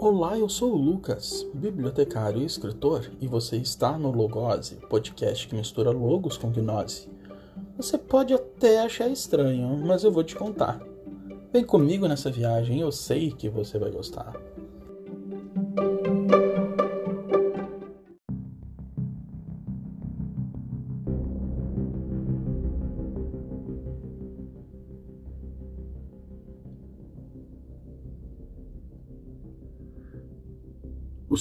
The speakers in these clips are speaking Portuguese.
Olá, eu sou o Lucas, bibliotecário e escritor, e você está no Logose, podcast que mistura logos com gnose. Você pode até achar estranho, mas eu vou te contar. Vem comigo nessa viagem, eu sei que você vai gostar.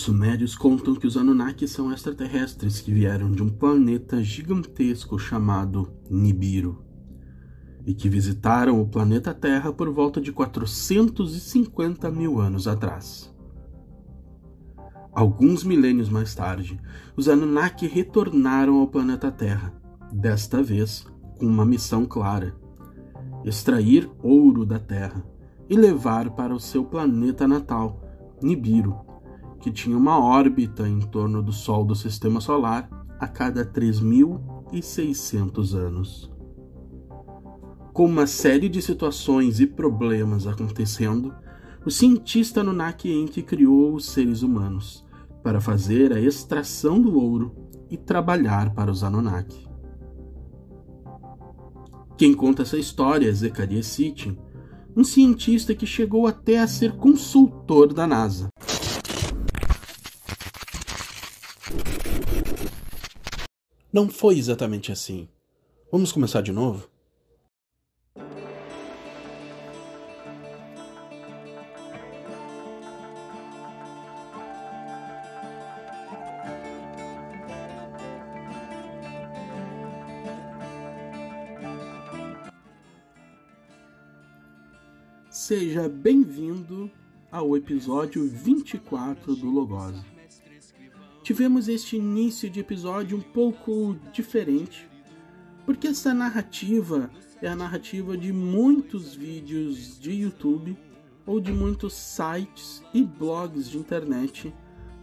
Sumérios contam que os Anunnaki são extraterrestres que vieram de um planeta gigantesco chamado Nibiru e que visitaram o planeta Terra por volta de 450 mil anos atrás. Alguns milênios mais tarde, os Anunnaki retornaram ao planeta Terra, desta vez com uma missão clara: extrair ouro da Terra e levar para o seu planeta natal, Nibiru, que tinha uma órbita em torno do Sol do Sistema Solar a cada 3.600 anos. Com uma série de situações e problemas acontecendo, o cientista Anunnaki Enki criou os seres humanos para fazer a extração do ouro e trabalhar para os Anunnaki. Quem conta essa história é Zechariah Sitchin, um cientista que chegou até a ser consultor da NASA. Não foi exatamente assim. Vamos começar de novo? Seja bem-vindo ao episódio 24 do Logose. Tivemos este início de episódio um pouco diferente, porque essa narrativa é a narrativa de muitos vídeos de YouTube ou de muitos sites e blogs de internet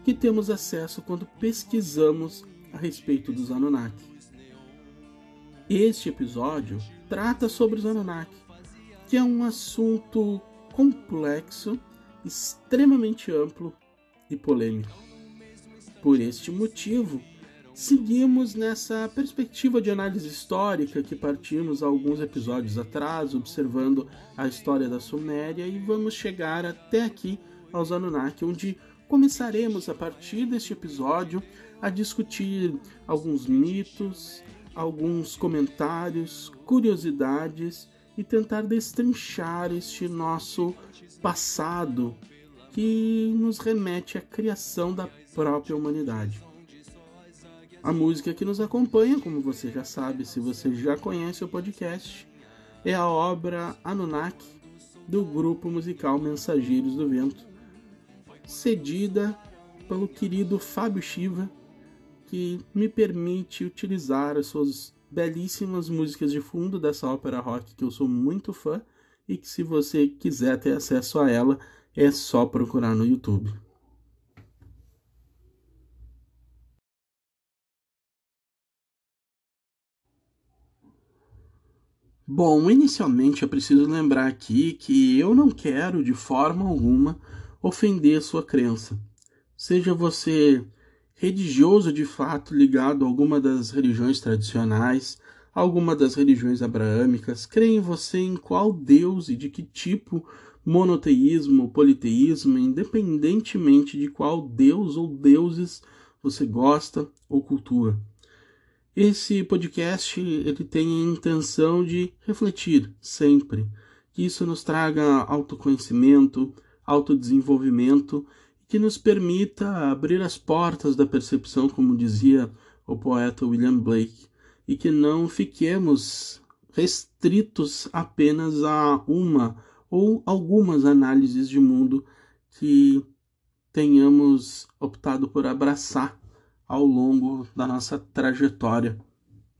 que temos acesso quando pesquisamos a respeito dos Anunnaki. Este episódio trata sobre os Anunnaki, que é um assunto complexo, extremamente amplo e polêmico. Por este motivo, seguimos nessa perspectiva de análise histórica que partimos alguns episódios atrás, observando a história da Suméria e vamos chegar até aqui aos Anunnaki, onde começaremos a partir deste episódio a discutir alguns mitos, alguns comentários, curiosidades e tentar destrinchar este nosso passado que nos remete à criação da própria humanidade. A música que nos acompanha, como você já sabe, se você já conhece o podcast, é a obra Anunnaki do grupo musical Mensageiros do Vento, cedida pelo querido Fábio Shiva, que me permite utilizar as suas belíssimas músicas de fundo dessa ópera rock que eu sou muito fã e que se você quiser ter acesso a ela é só procurar no YouTube. Bom, inicialmente é preciso lembrar aqui que eu não quero de forma alguma ofender sua crença. Seja você religioso de fato ligado a alguma das religiões tradicionais, alguma das religiões abraâmicas, crê em você em qual Deus e de que tipo monoteísmo, politeísmo, independentemente de qual Deus ou deuses você gosta ou cultua. Esse podcast ele tem a intenção de refletir sempre, que isso nos traga autoconhecimento, autodesenvolvimento que nos permita abrir as portas da percepção, como dizia o poeta William Blake, e que não fiquemos restritos apenas a uma ou algumas análises de mundo que tenhamos optado por abraçar ao longo da nossa trajetória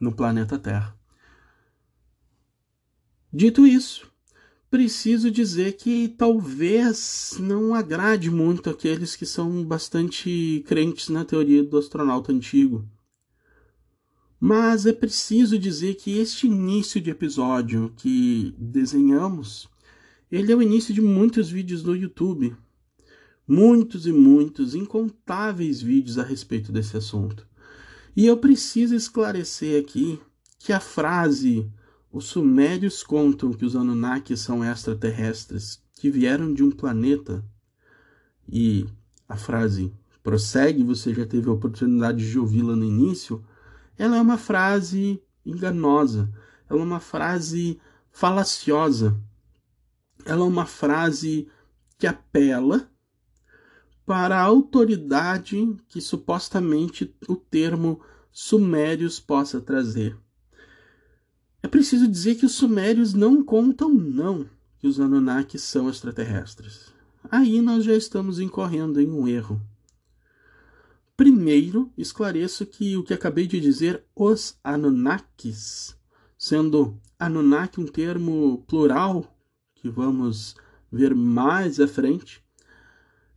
no planeta Terra. Dito isso, preciso dizer que talvez não agrade muito aqueles que são bastante crentes na teoria do astronauta antigo. Mas é preciso dizer que este início de episódio que desenhamos, ele é o início de muitos vídeos no YouTube. Muitos e muitos, incontáveis vídeos a respeito desse assunto. E eu preciso esclarecer aqui que a frase os sumérios contam que os Anunnakis são extraterrestres que vieram de um planeta e a frase prossegue, você já teve a oportunidade de ouvi-la no início, ela é uma frase enganosa, ela é uma frase falaciosa, ela é uma frase que apela para a autoridade que supostamente o termo sumérios possa trazer. É preciso dizer que os sumérios não contam não que os Anunnakis são extraterrestres. Aí nós já estamos incorrendo em um erro. Primeiro, esclareço que o que acabei de dizer, os Anunnakis, sendo Anunnaki um termo plural, que vamos ver mais à frente,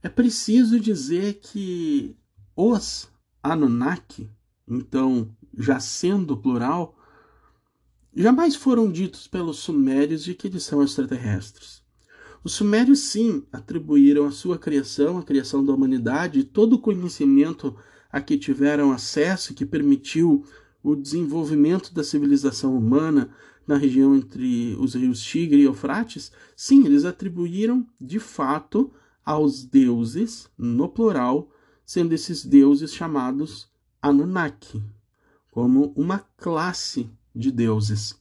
é preciso dizer que os Anunnaki, então já sendo plural, jamais foram ditos pelos sumérios de que eles são extraterrestres. Os sumérios, sim, atribuíram a sua criação, a criação da humanidade, todo o conhecimento a que tiveram acesso, que permitiu o desenvolvimento da civilização humana na região entre os rios Tigre e Eufrates, sim, eles atribuíram de fato aos deuses, no plural, sendo esses deuses chamados Anunnaki, como uma classe de deuses.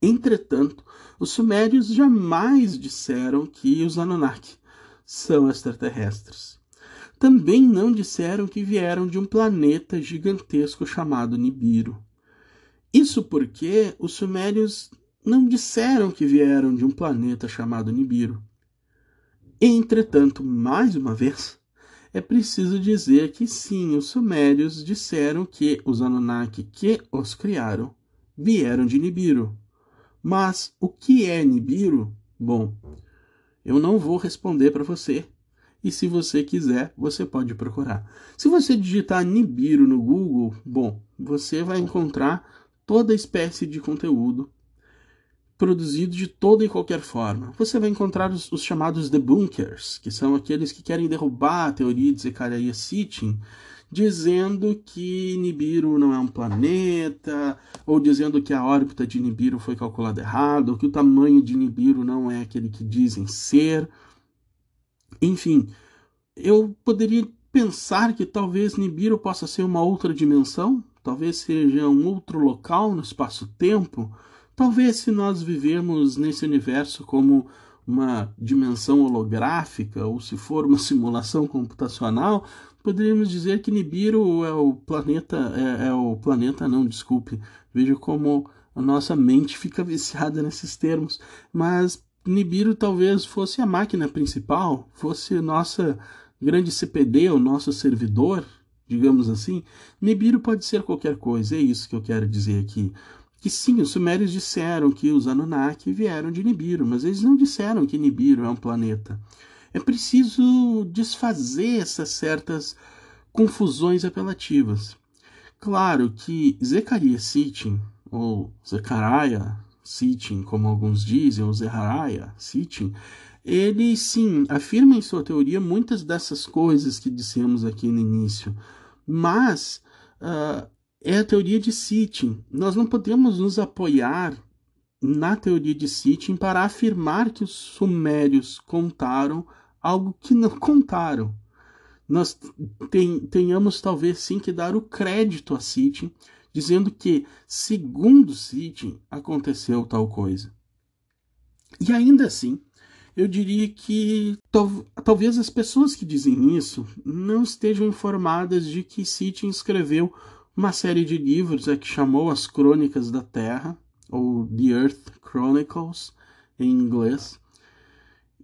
Entretanto, os sumérios jamais disseram que os Anunnaki são extraterrestres. Também não disseram que vieram de um planeta gigantesco chamado Nibiru. Isso porque os sumérios não disseram que vieram de um planeta chamado Nibiru. Entretanto, mais uma vez, é preciso dizer que sim, os sumérios disseram que os Anunnaki que os criaram vieram de Nibiru. Mas o que é Nibiru? Bom, eu não vou responder para você. E se você quiser, você pode procurar. Se você digitar Nibiru no Google, bom, você vai encontrar toda espécie de conteúdo produzido de toda e qualquer forma. Você vai encontrar os, os chamados debunkers, que são aqueles que querem derrubar a teoria de Zecharia Sitchin, dizendo que Nibiru não é um planeta, ou dizendo que a órbita de Nibiru foi calculada errado, ou que o tamanho de Nibiru não é aquele que dizem ser. Enfim, eu poderia pensar que talvez Nibiru possa ser uma outra dimensão, talvez seja um outro local no espaço-tempo, Talvez se nós vivemos nesse universo como uma dimensão holográfica, ou se for uma simulação computacional, poderíamos dizer que Nibiru é o planeta, é, é, o planeta não, desculpe, veja como a nossa mente fica viciada nesses termos, mas Nibiru talvez fosse a máquina principal, fosse nossa grande CPD, o nosso servidor, digamos assim. Nibiru pode ser qualquer coisa, é isso que eu quero dizer aqui que sim, os sumérios disseram que os Anunnaki vieram de Nibiru, mas eles não disseram que Nibiru é um planeta. É preciso desfazer essas certas confusões apelativas. Claro que Zecaria Sitchin, ou Zechariah Sitchin, como alguns dizem, ou Zechariah Sitchin, ele sim afirma em sua teoria muitas dessas coisas que dissemos aqui no início, mas uh, é a teoria de Sitchin. Nós não podemos nos apoiar na teoria de Sitchin para afirmar que os sumérios contaram algo que não contaram. Nós ten, tenhamos talvez sim que dar o crédito a Sitchin, dizendo que, segundo Sitchin, aconteceu tal coisa. E ainda assim, eu diria que tal, talvez as pessoas que dizem isso não estejam informadas de que Sitchin escreveu uma série de livros é que chamou As Crônicas da Terra, ou The Earth Chronicles, em inglês.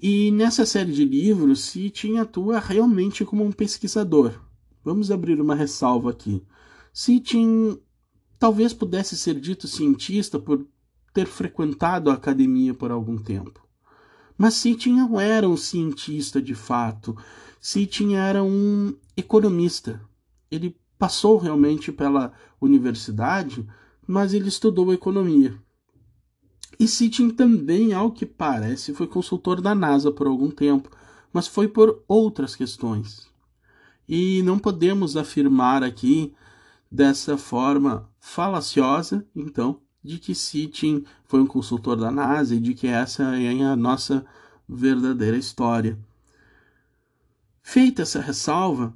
E nessa série de livros, Sitchin atua realmente como um pesquisador. Vamos abrir uma ressalva aqui. Sitchin talvez pudesse ser dito cientista por ter frequentado a academia por algum tempo. Mas Sitchin não era um cientista de fato. Sitchin era um economista. Ele passou realmente pela universidade, mas ele estudou economia. E Sitchin também, ao que parece, foi consultor da NASA por algum tempo, mas foi por outras questões. E não podemos afirmar aqui dessa forma falaciosa, então, de que Sitchin foi um consultor da NASA e de que essa é a nossa verdadeira história. Feita essa ressalva,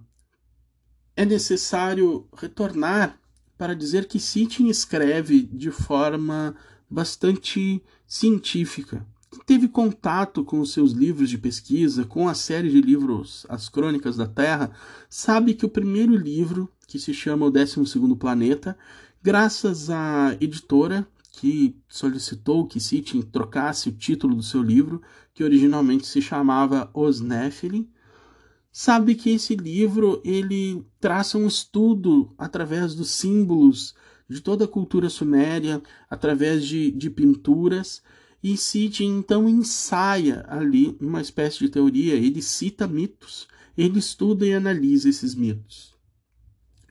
é necessário retornar para dizer que Sitchin escreve de forma bastante científica. Teve contato com os seus livros de pesquisa, com a série de livros As Crônicas da Terra, sabe que o primeiro livro, que se chama O Décimo Segundo Planeta, graças à editora que solicitou que Sitchin trocasse o título do seu livro, que originalmente se chamava Os Nephilim, sabe que esse livro ele traça um estudo através dos símbolos de toda a cultura suméria, através de, de pinturas, e Sitchin então ensaia ali uma espécie de teoria, ele cita mitos, ele estuda e analisa esses mitos.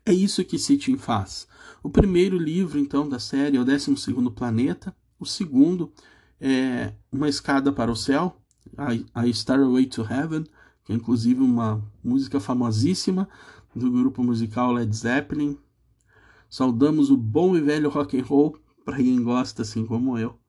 É isso que Sitchin faz. O primeiro livro, então, da série é o 12 Planeta, o segundo é Uma Escada para o Céu, a, a Starway to Heaven, que é inclusive uma música famosíssima do grupo musical Led Zeppelin. Saudamos o bom e velho rock and roll para quem gosta, assim como eu.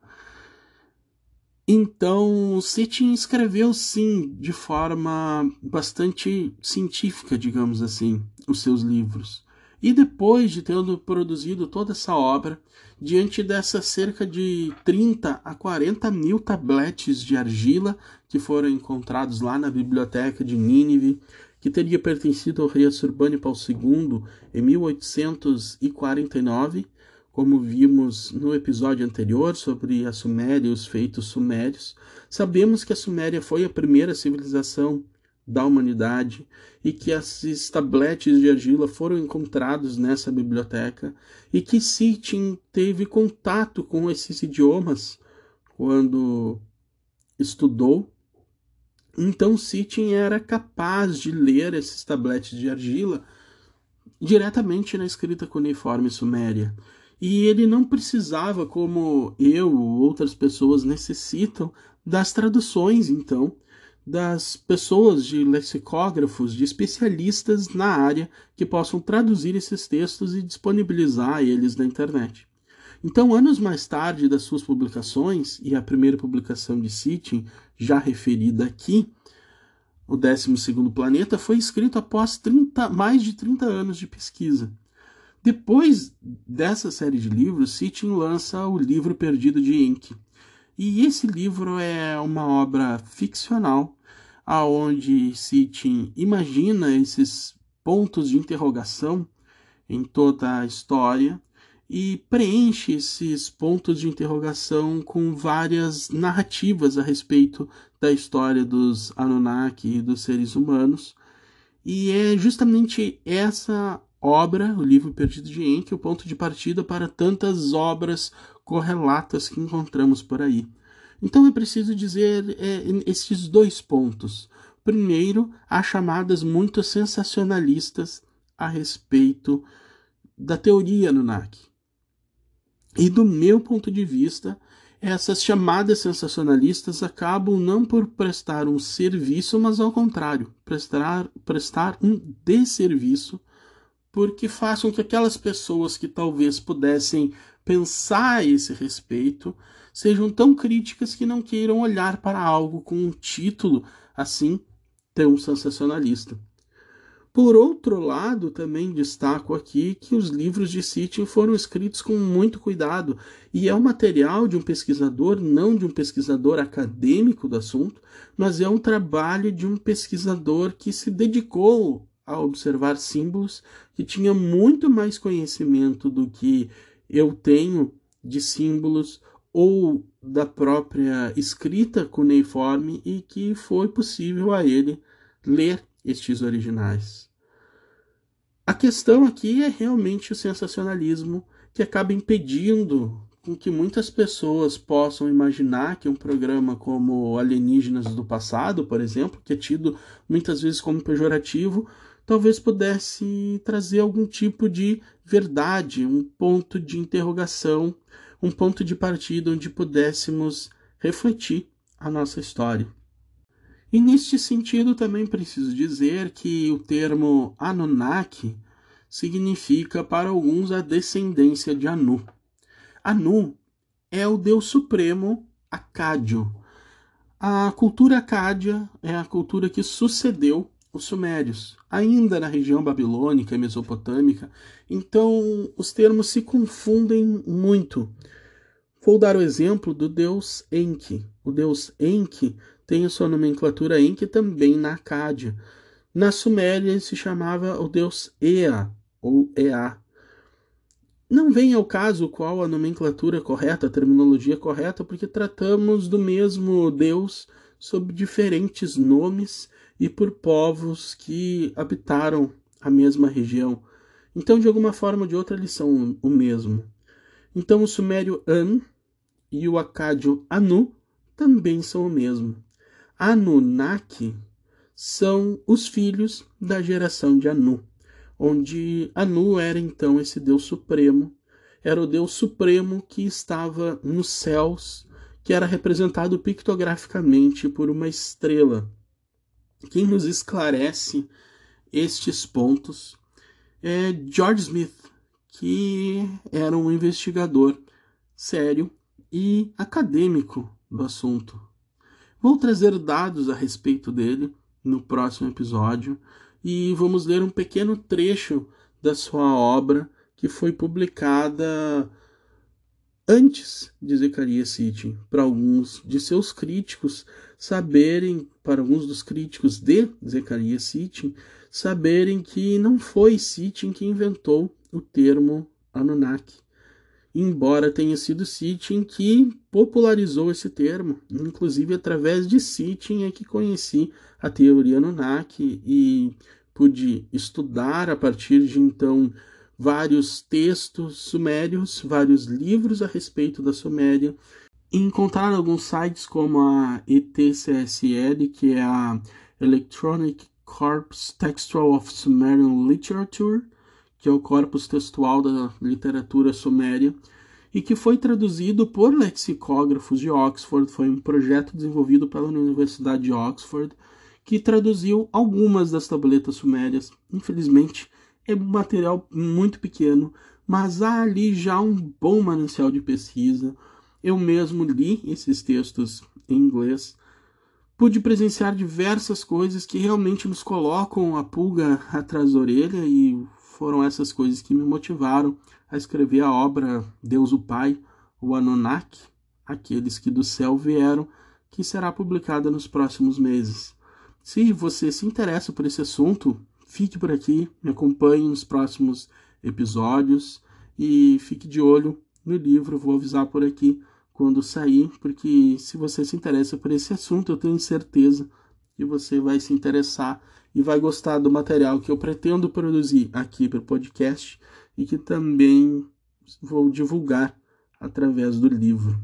Então, Sitchin escreveu sim, de forma bastante científica, digamos assim, os seus livros. E depois de tendo produzido toda essa obra, diante dessas cerca de 30 a 40 mil tabletes de argila que foram encontrados lá na biblioteca de Nínive, que teria pertencido ao rei Assurbanipal II em 1849, como vimos no episódio anterior sobre a Suméria e os feitos sumérios, sabemos que a Suméria foi a primeira civilização da humanidade e que esses tabletes de argila foram encontrados nessa biblioteca e que Sitchin teve contato com esses idiomas quando estudou. Então Sitchin era capaz de ler esses tabletes de argila diretamente na escrita cuneiforme suméria. E ele não precisava, como eu ou outras pessoas necessitam, das traduções, então, das pessoas, de lexicógrafos, de especialistas na área que possam traduzir esses textos e disponibilizar eles na internet. Então, anos mais tarde das suas publicações, e a primeira publicação de Sitchin, já referida aqui, o 12 Planeta, foi escrito após 30, mais de 30 anos de pesquisa. Depois dessa série de livros, Sitchin lança o livro Perdido de Enki. E esse livro é uma obra ficcional aonde Sitchin imagina esses pontos de interrogação em toda a história e preenche esses pontos de interrogação com várias narrativas a respeito da história dos Anunnaki e dos seres humanos. E é justamente essa obra, o livro Perdido de Enki, o ponto de partida para tantas obras correlatas que encontramos por aí. Então é preciso dizer é, esses dois pontos. Primeiro, há chamadas muito sensacionalistas a respeito da teoria Anunnaki. E do meu ponto de vista, essas chamadas sensacionalistas acabam não por prestar um serviço, mas ao contrário, prestar, prestar um desserviço, porque façam que aquelas pessoas que talvez pudessem pensar a esse respeito sejam tão críticas que não queiram olhar para algo com um título assim tão sensacionalista. Por outro lado, também destaco aqui que os livros de Sitchin foram escritos com muito cuidado e é o material de um pesquisador, não de um pesquisador acadêmico do assunto, mas é um trabalho de um pesquisador que se dedicou a observar símbolos, que tinha muito mais conhecimento do que eu tenho de símbolos ou da própria escrita cuneiforme e que foi possível a ele ler estes originais. A questão aqui é realmente o sensacionalismo que acaba impedindo com que muitas pessoas possam imaginar que um programa como Alienígenas do Passado, por exemplo, que é tido muitas vezes como pejorativo, talvez pudesse trazer algum tipo de verdade, um ponto de interrogação um ponto de partida onde pudéssemos refletir a nossa história. E neste sentido também preciso dizer que o termo Anunnaki significa para alguns a descendência de Anu. Anu é o deus supremo acádio. A cultura acádia é a cultura que sucedeu os sumérios, ainda na região babilônica e mesopotâmica, então os termos se confundem muito. Vou dar o exemplo do deus Enki. O deus Enki tem a sua nomenclatura Enki também na Acádia. Na Suméria ele se chamava o deus Ea, ou Ea. Não vem ao caso qual a nomenclatura correta, a terminologia correta, porque tratamos do mesmo Deus sob diferentes nomes e por povos que habitaram a mesma região. Então, de alguma forma ou de outra, eles são o mesmo. Então, o sumério An e o acádio Anu também são o mesmo. Anunnaki são os filhos da geração de Anu onde Anu era então esse Deus supremo, era o Deus supremo que estava nos céus, que era representado pictograficamente por uma estrela. Quem nos esclarece estes pontos é George Smith, que era um investigador sério e acadêmico do assunto. Vou trazer dados a respeito dele no próximo episódio, e vamos ler um pequeno trecho da sua obra que foi publicada antes de Zacarias Sitchin, para alguns de seus críticos saberem, para alguns dos críticos de Zacarias Sitchin, saberem que não foi Sitchin que inventou o termo Anunnaki, embora tenha sido Sitchin que popularizou esse termo, inclusive através de Sitchin é que conheci a teoria Anunnaki e pude estudar a partir de então vários textos sumérios, vários livros a respeito da Suméria, encontrar alguns sites como a ETCSL, que é a Electronic Corpus Textual of Sumerian Literature, que é o corpus textual da literatura suméria, e que foi traduzido por lexicógrafos de Oxford. Foi um projeto desenvolvido pela Universidade de Oxford que traduziu algumas das tabletas sumérias. Infelizmente, é um material muito pequeno, mas há ali já um bom manancial de pesquisa. Eu mesmo li esses textos em inglês. Pude presenciar diversas coisas que realmente nos colocam a pulga atrás da orelha e foram essas coisas que me motivaram a escrever a obra Deus o Pai, o Anunnaki, aqueles que do céu vieram, que será publicada nos próximos meses. Se você se interessa por esse assunto, fique por aqui, me acompanhe nos próximos episódios e fique de olho no livro. Vou avisar por aqui quando sair, porque se você se interessa por esse assunto, eu tenho certeza que você vai se interessar e vai gostar do material que eu pretendo produzir aqui para o podcast e que também vou divulgar através do livro.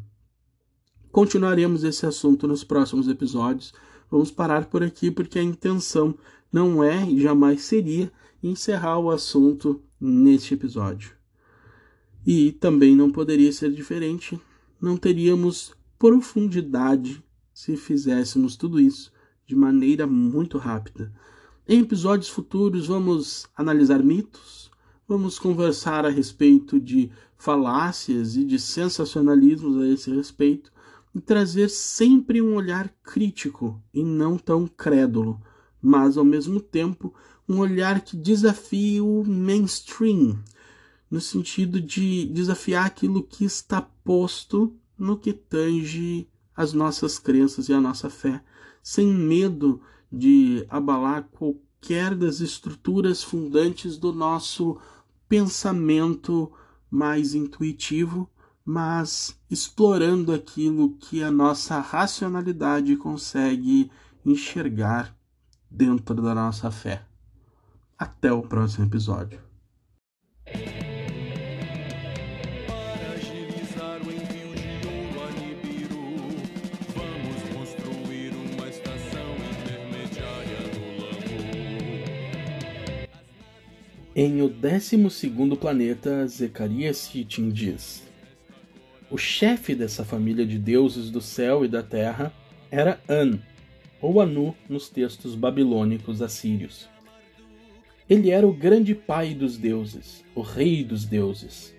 Continuaremos esse assunto nos próximos episódios. Vamos parar por aqui porque a intenção não é e jamais seria encerrar o assunto neste episódio. E também não poderia ser diferente, não teríamos profundidade se fizéssemos tudo isso de maneira muito rápida. Em episódios futuros, vamos analisar mitos, vamos conversar a respeito de falácias e de sensacionalismos a esse respeito, e trazer sempre um olhar crítico e não tão crédulo, mas ao mesmo tempo um olhar que desafie o mainstream, no sentido de desafiar aquilo que está posto no que tange as nossas crenças e a nossa fé, sem medo de abalar qualquer das estruturas fundantes do nosso pensamento mais intuitivo mas explorando aquilo que a nossa racionalidade consegue enxergar dentro da nossa fé. Até o próximo episódio. Em o décimo segundo planeta, Zacarias Sitchin diz o chefe dessa família de deuses do céu e da terra era An, ou Anu nos textos babilônicos assírios. Ele era o grande pai dos deuses, o rei dos deuses.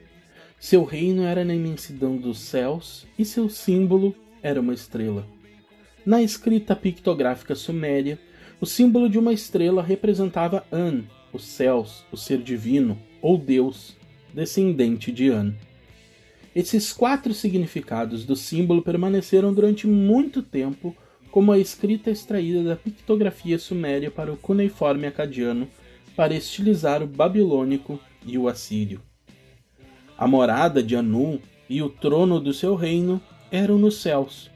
Seu reino era na imensidão dos céus e seu símbolo era uma estrela. Na escrita pictográfica suméria, o símbolo de uma estrela representava An, os céus, o ser divino ou Deus, descendente de An. Esses quatro significados do símbolo permaneceram durante muito tempo como a escrita extraída da pictografia suméria para o cuneiforme acadiano para estilizar o babilônico e o assírio. A morada de Anu e o trono do seu reino eram nos céus.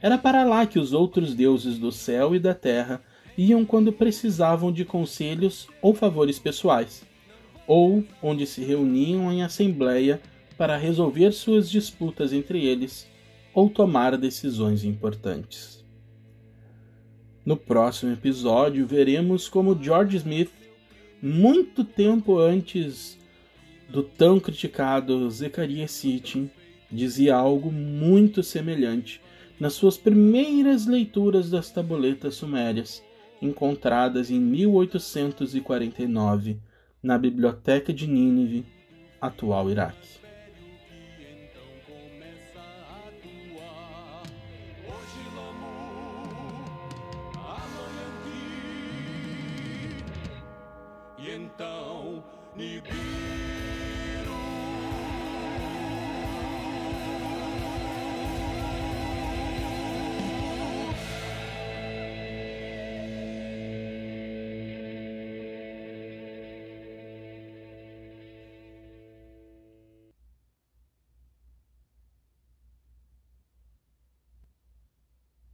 Era para lá que os outros deuses do céu e da terra iam quando precisavam de conselhos ou favores pessoais, ou onde se reuniam em assembleia para resolver suas disputas entre eles ou tomar decisões importantes. No próximo episódio, veremos como George Smith, muito tempo antes do tão criticado Zechariah Sitchin, dizia algo muito semelhante nas suas primeiras leituras das tabuletas sumérias, encontradas em 1849 na Biblioteca de Nínive, atual Iraque.